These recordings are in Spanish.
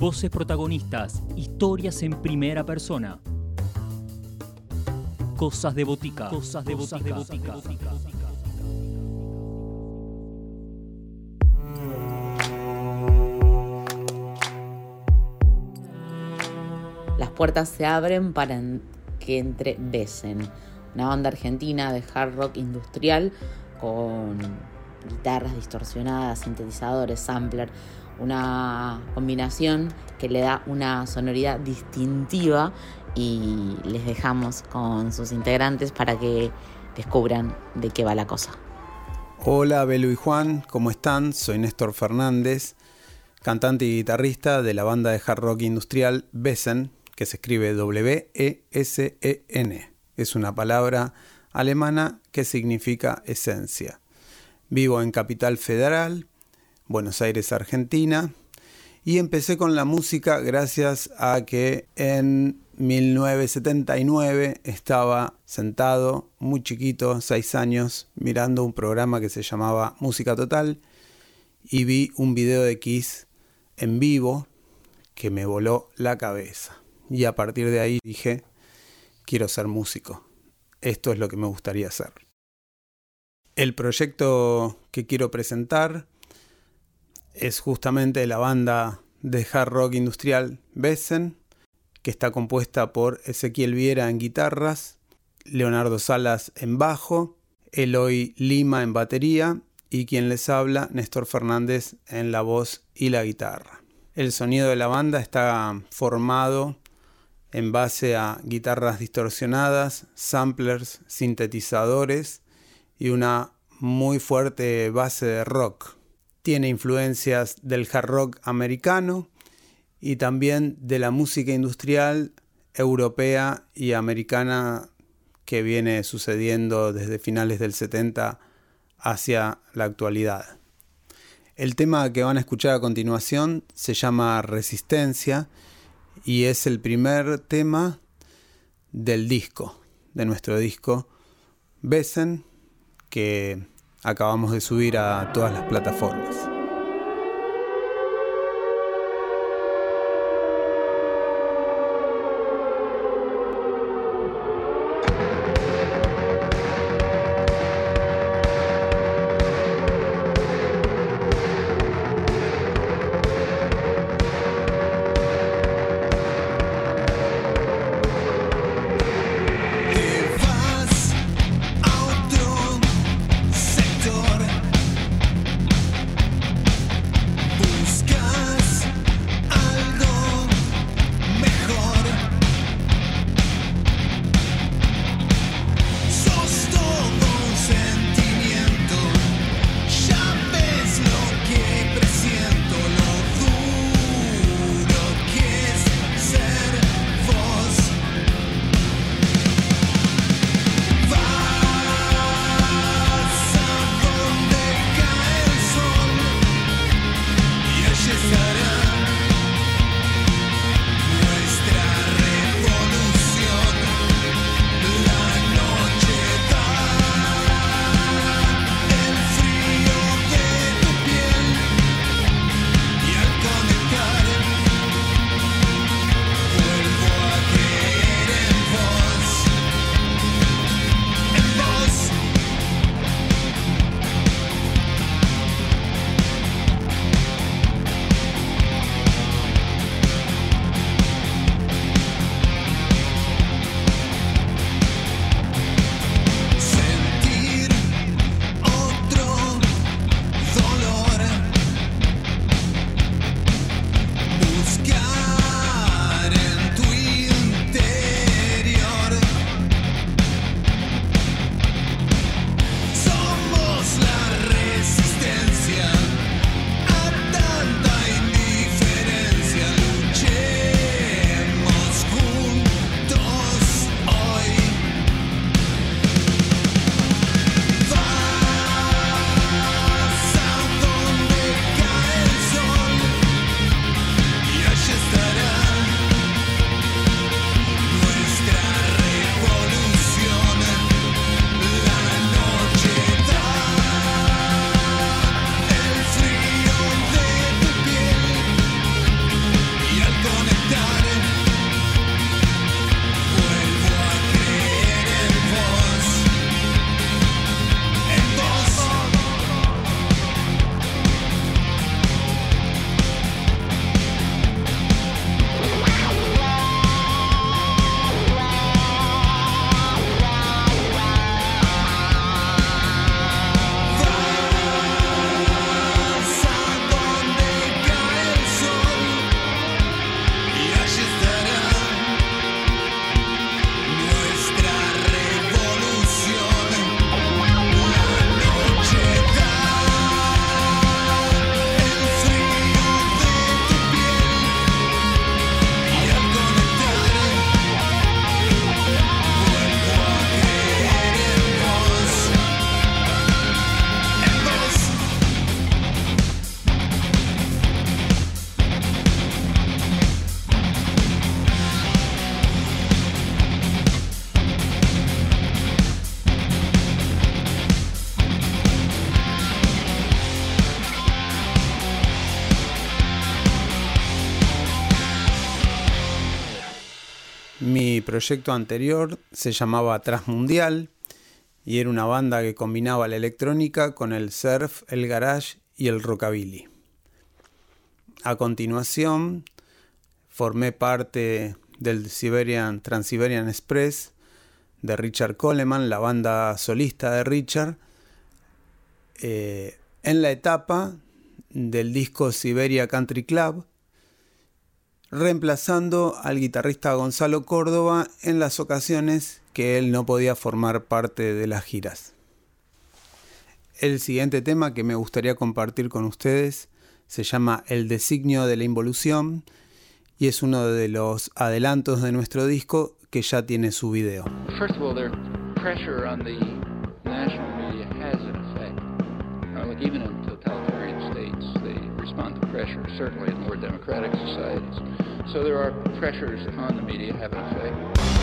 Voces protagonistas, historias en primera persona. Cosas de botica. Cosas de botica. Las puertas se abren para que entre Besen, una banda argentina de hard rock industrial con guitarras distorsionadas, sintetizadores, sampler, una combinación que le da una sonoridad distintiva y les dejamos con sus integrantes para que descubran de qué va la cosa. Hola Belu y Juan, ¿cómo están? Soy Néstor Fernández, cantante y guitarrista de la banda de hard rock industrial Besen, que se escribe W-E-S-E-N. Es una palabra alemana que significa esencia. Vivo en Capital Federal, Buenos Aires, Argentina. Y empecé con la música gracias a que en 1979 estaba sentado, muy chiquito, seis años, mirando un programa que se llamaba Música Total y vi un video de Kiss en vivo que me voló la cabeza. Y a partir de ahí dije, quiero ser músico. Esto es lo que me gustaría hacer. El proyecto que quiero presentar es justamente la banda de hard rock industrial Besen, que está compuesta por Ezequiel Viera en guitarras, Leonardo Salas en bajo, Eloy Lima en batería y quien les habla, Néstor Fernández en la voz y la guitarra. El sonido de la banda está formado en base a guitarras distorsionadas, samplers, sintetizadores y una muy fuerte base de rock tiene influencias del hard rock americano y también de la música industrial europea y americana que viene sucediendo desde finales del 70 hacia la actualidad. El tema que van a escuchar a continuación se llama Resistencia y es el primer tema del disco, de nuestro disco Besen, que acabamos de subir a todas las plataformas. Proyecto anterior se llamaba Transmundial y era una banda que combinaba la electrónica con el surf, el garage y el rockabilly. A continuación, formé parte del Siberian Transiberian Express de Richard Coleman, la banda solista de Richard, eh, en la etapa del disco Siberia Country Club, reemplazando al guitarrista Gonzalo Córdoba en las ocasiones que él no podía formar parte de las giras. El siguiente tema que me gustaría compartir con ustedes se llama El designio de la involución y es uno de los adelantos de nuestro disco que ya tiene su video. Pressure, certainly in more democratic societies. So there are pressures on the media have an effect.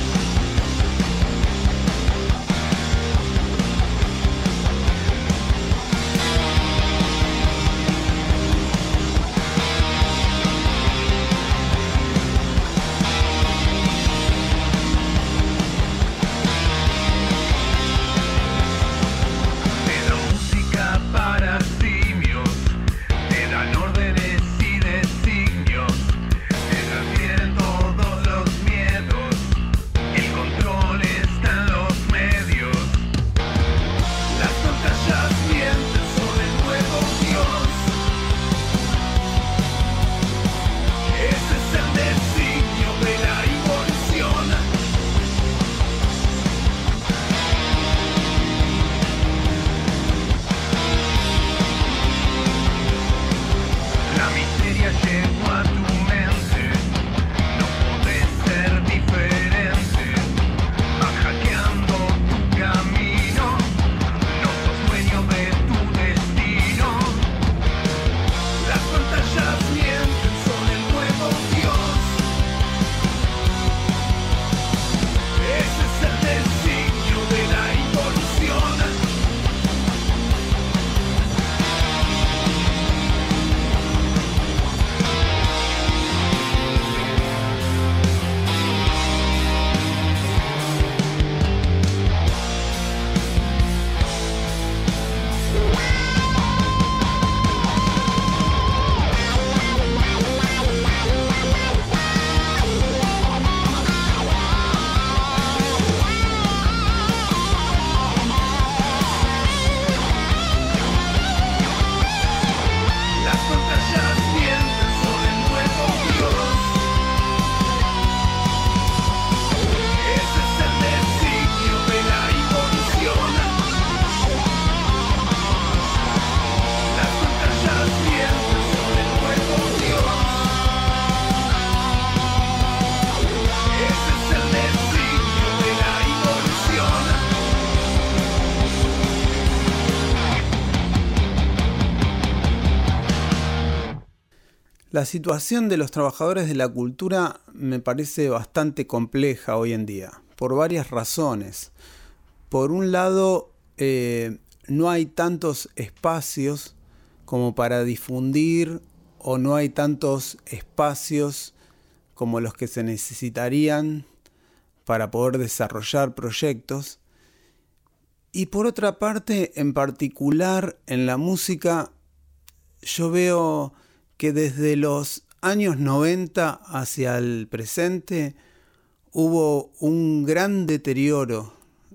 La situación de los trabajadores de la cultura me parece bastante compleja hoy en día, por varias razones. Por un lado, eh, no hay tantos espacios como para difundir o no hay tantos espacios como los que se necesitarían para poder desarrollar proyectos. Y por otra parte, en particular en la música, yo veo que desde los años 90 hacia el presente hubo un gran deterioro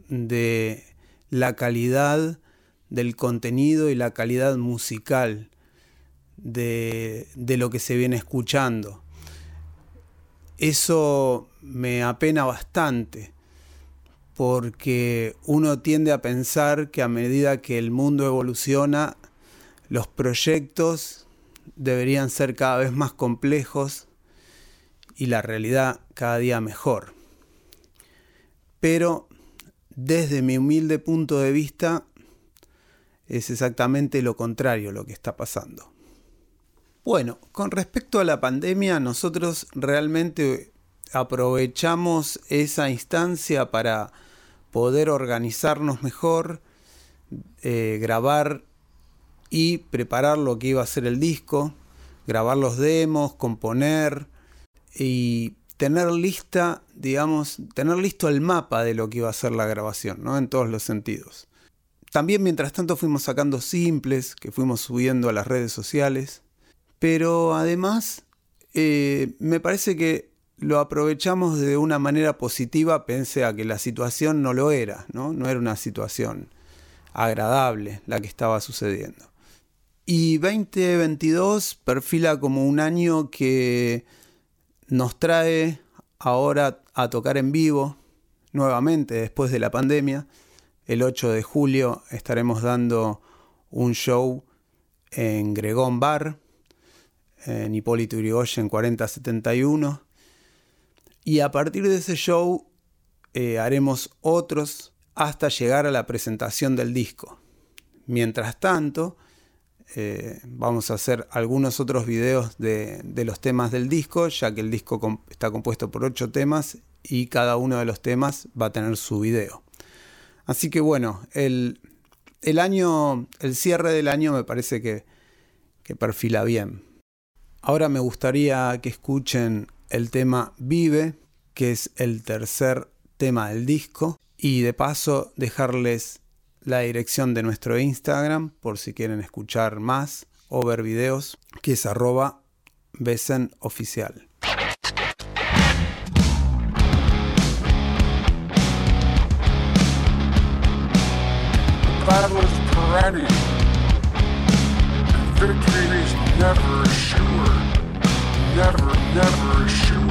de la calidad del contenido y la calidad musical de, de lo que se viene escuchando. Eso me apena bastante porque uno tiende a pensar que a medida que el mundo evoluciona, los proyectos deberían ser cada vez más complejos y la realidad cada día mejor. Pero desde mi humilde punto de vista es exactamente lo contrario lo que está pasando. Bueno, con respecto a la pandemia, nosotros realmente aprovechamos esa instancia para poder organizarnos mejor, eh, grabar y preparar lo que iba a ser el disco, grabar los demos, componer y tener lista, digamos, tener listo el mapa de lo que iba a ser la grabación, ¿no? En todos los sentidos. También mientras tanto fuimos sacando simples que fuimos subiendo a las redes sociales, pero además eh, me parece que lo aprovechamos de una manera positiva, pensé a que la situación no lo era, ¿no? No era una situación agradable la que estaba sucediendo. Y 2022 perfila como un año que nos trae ahora a tocar en vivo nuevamente después de la pandemia. El 8 de julio estaremos dando un show en Gregón Bar, en Hipólito Yrigoyen 4071. Y a partir de ese show eh, haremos otros hasta llegar a la presentación del disco. Mientras tanto, eh, vamos a hacer algunos otros videos de, los temas del disco, ya que el disco está compuesto por ocho temas y cada uno de los temas va a tener su video. Así que bueno, el, año, el cierre del año me parece que, que perfila bien. Ahora me gustaría que escuchen el tema Vive, que es el tercer tema del disco, y de paso dejarles la dirección de nuestro Instagram por si quieren escuchar más o ver videos, que es arroba besenoficial. Victory never. Never, never.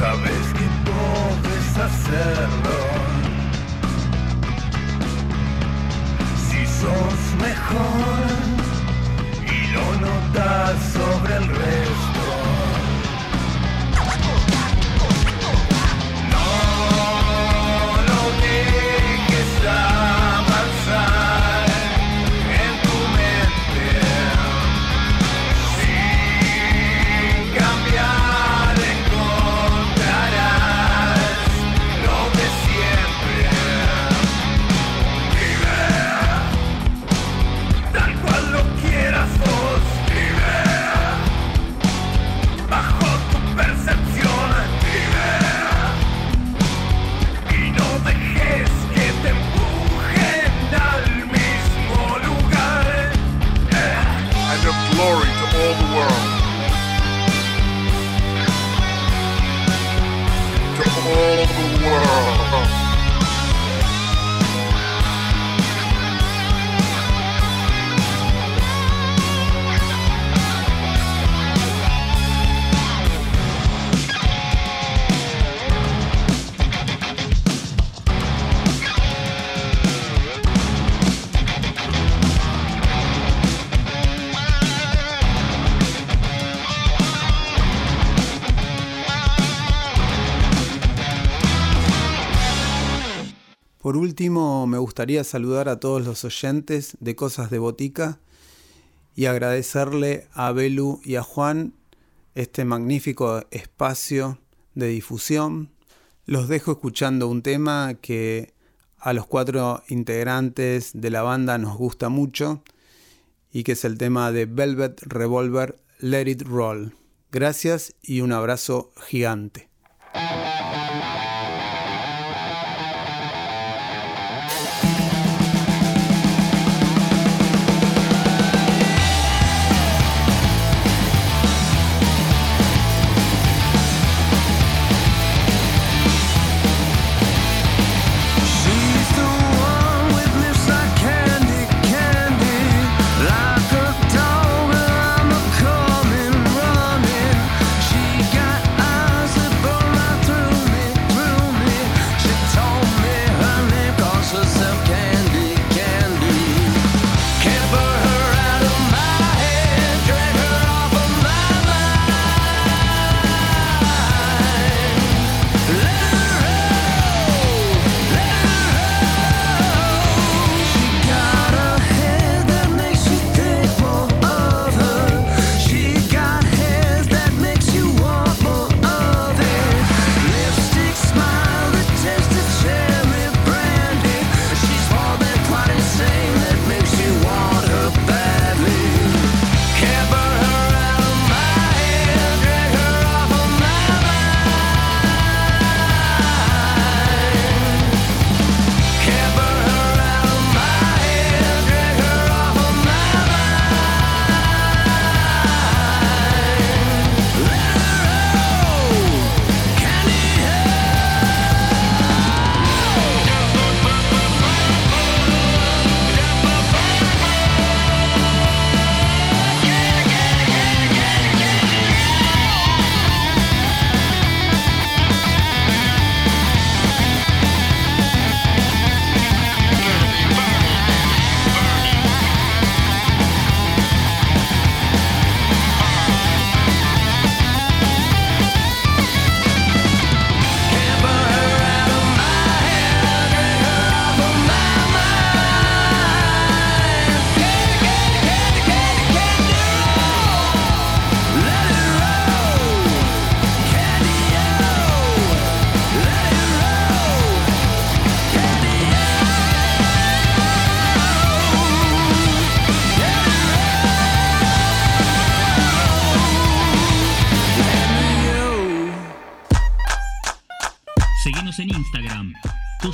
Sabes que puedes hacerlo. Me gustaría saludar a todos los oyentes de Cosas de Botica y agradecerle a Belu y a Juan este magnífico espacio de difusión. Los dejo escuchando un tema que a los cuatro integrantes de la banda nos gusta mucho y que es el tema de Velvet Revolver Let It Roll. Gracias y un abrazo gigante.